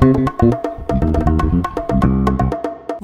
Thank you.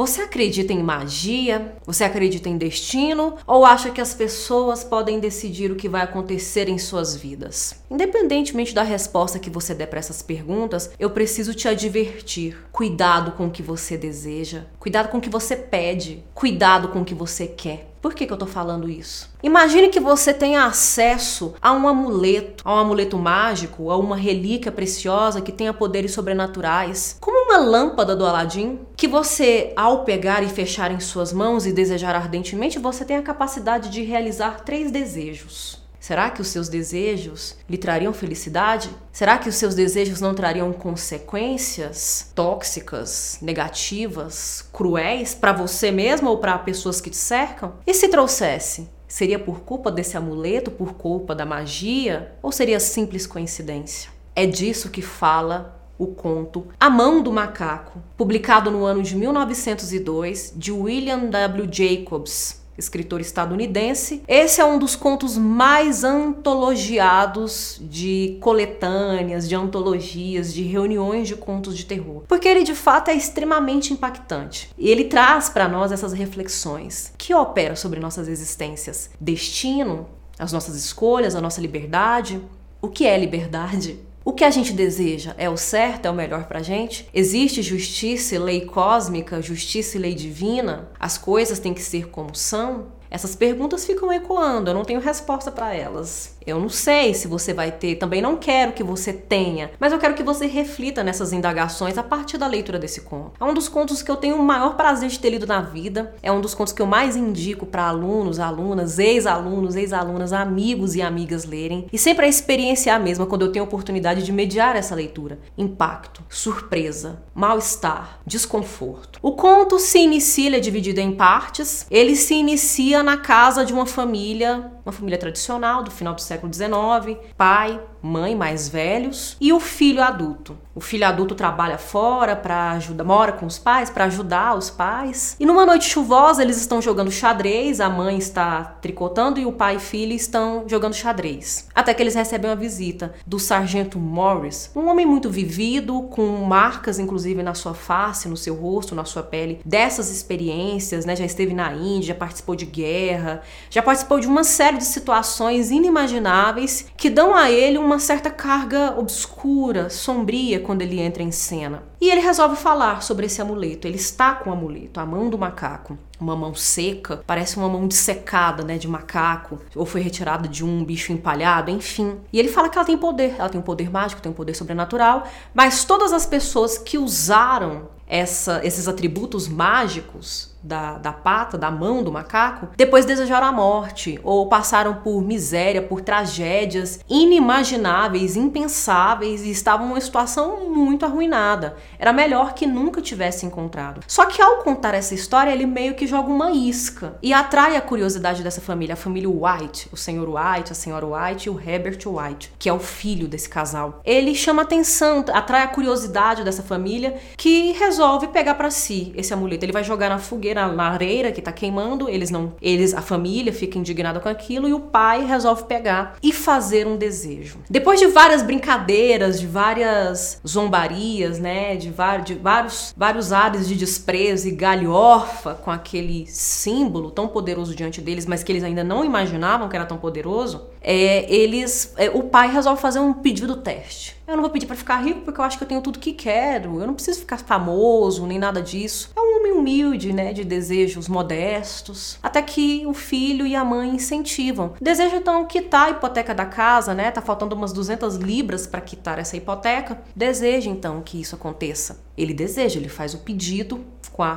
Você acredita em magia? Você acredita em destino? Ou acha que as pessoas podem decidir o que vai acontecer em suas vidas? Independentemente da resposta que você der para essas perguntas, eu preciso te advertir. Cuidado com o que você deseja, cuidado com o que você pede, cuidado com o que você quer. Por que, que eu tô falando isso? Imagine que você tenha acesso a um amuleto, a um amuleto mágico, a uma relíquia preciosa que tenha poderes sobrenaturais, como uma lâmpada do Aladim, que você, ao pegar e fechar em suas mãos e desejar ardentemente, você tem a capacidade de realizar três desejos. Será que os seus desejos lhe trariam felicidade? Será que os seus desejos não trariam consequências tóxicas, negativas, cruéis para você mesmo ou para pessoas que te cercam? E se trouxesse? Seria por culpa desse amuleto, por culpa da magia ou seria simples coincidência? É disso que fala o conto A Mão do Macaco, publicado no ano de 1902 de William W. Jacobs, escritor estadunidense. Esse é um dos contos mais antologiados de coletâneas, de antologias, de reuniões de contos de terror, porque ele de fato é extremamente impactante. E ele traz para nós essas reflexões que operam sobre nossas existências, destino, as nossas escolhas, a nossa liberdade. O que é liberdade? O que a gente deseja é o certo, é o melhor pra gente? Existe justiça e lei cósmica, justiça e lei divina? As coisas têm que ser como são? Essas perguntas ficam ecoando, eu não tenho resposta para elas. Eu não sei se você vai ter, também não quero que você tenha, mas eu quero que você reflita nessas indagações a partir da leitura desse conto. É um dos contos que eu tenho o maior prazer de ter lido na vida, é um dos contos que eu mais indico para alunos, alunas, ex-alunos, ex-alunas, amigos e amigas lerem. E sempre a experiência é a mesma quando eu tenho a oportunidade de mediar essa leitura. Impacto, surpresa, mal-estar, desconforto. O conto se inicia, ele é dividido em partes. Ele se inicia na casa de uma família, uma família tradicional do final do século século XIX, pai, mãe mais velhos e o filho adulto. O filho adulto trabalha fora para ajudar, mora com os pais para ajudar os pais. E numa noite chuvosa eles estão jogando xadrez, a mãe está tricotando e o pai e filho estão jogando xadrez. Até que eles recebem uma visita do sargento Morris, um homem muito vivido, com marcas inclusive na sua face, no seu rosto, na sua pele, dessas experiências, né? Já esteve na Índia, já participou de guerra, já participou de uma série de situações inimagináveis que dão a ele uma certa carga obscura, sombria quando ele entra em cena. E ele resolve falar sobre esse amuleto. Ele está com o amuleto, a mão do macaco. Uma mão seca, parece uma mão dissecada, né, de macaco, ou foi retirada de um bicho empalhado, enfim. E ele fala que ela tem poder, ela tem um poder mágico, tem um poder sobrenatural, mas todas as pessoas que usaram essa, esses atributos mágicos da, da pata, da mão do macaco, depois desejaram a morte ou passaram por miséria, por tragédias inimagináveis, impensáveis e estavam numa situação muito arruinada. Era melhor que nunca tivesse encontrado. Só que ao contar essa história, ele meio que joga uma isca e atrai a curiosidade dessa família, a família White, o senhor White, a senhora White e o Herbert White, que é o filho desse casal. Ele chama atenção, atrai a curiosidade dessa família que resolve pegar para si esse amuleto. Ele vai jogar na fogueira na lareira que tá queimando, eles não, eles, a família fica indignada com aquilo e o pai resolve pegar e fazer um desejo. Depois de várias brincadeiras, de várias zombarias, né, de, de vários vários ares de desprezo e galhofa com aquele símbolo tão poderoso diante deles, mas que eles ainda não imaginavam que era tão poderoso, é, eles, é, o pai resolve fazer um pedido teste. Eu não vou pedir para ficar rico porque eu acho que eu tenho tudo que quero. Eu não preciso ficar famoso nem nada disso. É um homem humilde, né, de desejos modestos. Até que o filho e a mãe incentivam. Deseja então quitar a hipoteca da casa, né? Tá faltando umas 200 libras para quitar essa hipoteca. Deseja então que isso aconteça. Ele deseja, ele faz o pedido,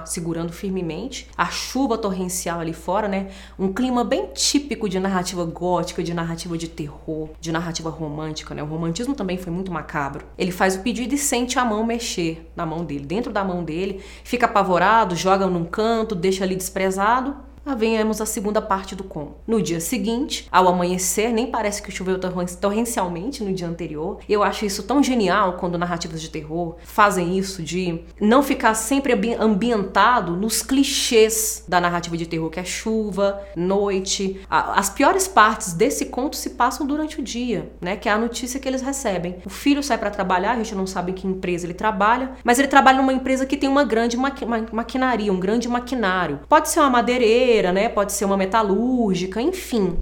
segurando firmemente, a chuva torrencial ali fora, né? Um clima bem típico de narrativa gótica, de narrativa de terror, de narrativa romântica, né? O romantismo também foi muito macabro. Ele faz o pedido e sente a mão mexer na mão dele, dentro da mão dele, fica apavorado, joga num canto, deixa ali desprezado. Venhamos à segunda parte do conto. No dia seguinte, ao amanhecer, nem parece que choveu torrencialmente no dia anterior. Eu acho isso tão genial quando narrativas de terror fazem isso de não ficar sempre ambientado nos clichês da narrativa de terror, que é chuva, noite. As piores partes desse conto se passam durante o dia, né? Que é a notícia que eles recebem. O filho sai para trabalhar, a gente não sabe em que empresa ele trabalha, mas ele trabalha numa empresa que tem uma grande maqui maquinaria, um grande maquinário. Pode ser uma madeireira, né? Pode ser uma metalúrgica, enfim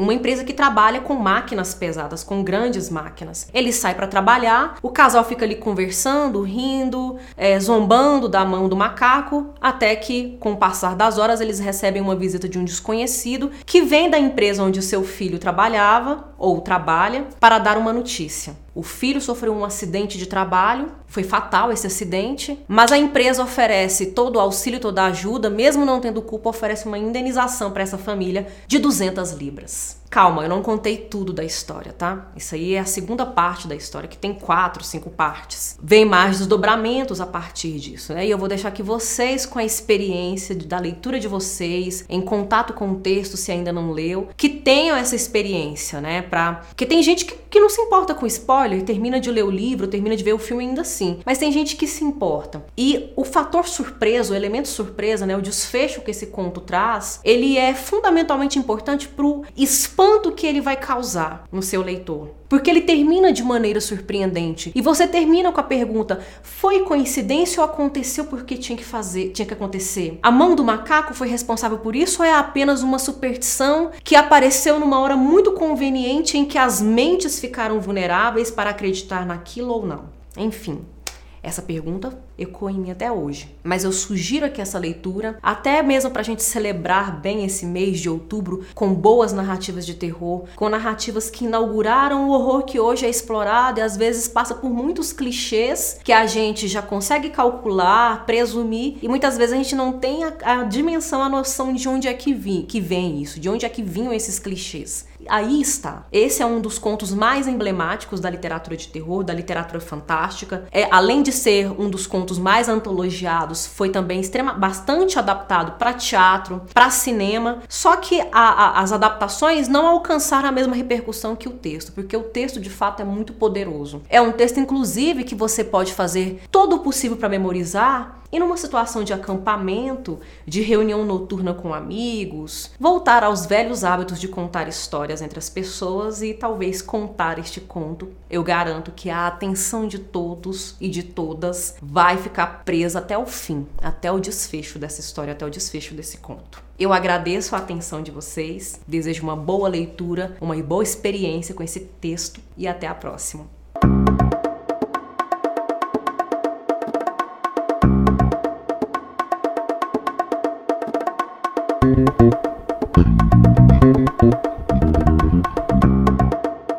uma empresa que trabalha com máquinas pesadas, com grandes máquinas. Ele sai para trabalhar, o casal fica ali conversando, rindo, é, zombando da mão do macaco, até que, com o passar das horas, eles recebem uma visita de um desconhecido que vem da empresa onde o seu filho trabalhava ou trabalha para dar uma notícia. O filho sofreu um acidente de trabalho, foi fatal esse acidente, mas a empresa oferece todo o auxílio, toda a ajuda, mesmo não tendo culpa, oferece uma indenização para essa família de 200 libras. Calma, eu não contei tudo da história, tá? Isso aí é a segunda parte da história, que tem quatro, cinco partes. Vem mais desdobramentos a partir disso, né? E eu vou deixar que vocês, com a experiência da leitura de vocês, em contato com o texto, se ainda não leu, que tenham essa experiência, né? Pra... Porque tem gente que, que não se importa com spoiler, termina de ler o livro, termina de ver o filme ainda assim. Mas tem gente que se importa. E o fator surpresa, o elemento surpresa, né? O desfecho que esse conto traz, ele é fundamentalmente importante pro spoiler espanto que ele vai causar no seu leitor. Porque ele termina de maneira surpreendente. E você termina com a pergunta: foi coincidência ou aconteceu porque tinha que fazer, tinha que acontecer? A mão do macaco foi responsável por isso ou é apenas uma superstição que apareceu numa hora muito conveniente em que as mentes ficaram vulneráveis para acreditar naquilo ou não? Enfim, essa pergunta ecoa em mim até hoje. Mas eu sugiro aqui essa leitura, até mesmo para a gente celebrar bem esse mês de outubro com boas narrativas de terror, com narrativas que inauguraram o horror que hoje é explorado e às vezes passa por muitos clichês que a gente já consegue calcular, presumir e muitas vezes a gente não tem a, a dimensão, a noção de onde é que, vim, que vem isso, de onde é que vinham esses clichês aí está. Esse é um dos contos mais emblemáticos da literatura de terror, da literatura fantástica. É, além de ser um dos contos mais antologiados, foi também extrema, bastante adaptado para teatro, para cinema. Só que a, a, as adaptações não alcançaram a mesma repercussão que o texto, porque o texto de fato é muito poderoso. É um texto, inclusive, que você pode fazer todo o possível para memorizar e numa situação de acampamento, de reunião noturna com amigos, voltar aos velhos hábitos de contar histórias entre as pessoas e talvez contar este conto, eu garanto que a atenção de todos e de todas vai ficar presa até o fim, até o desfecho dessa história, até o desfecho desse conto. Eu agradeço a atenção de vocês, desejo uma boa leitura, uma boa experiência com esse texto e até a próxima.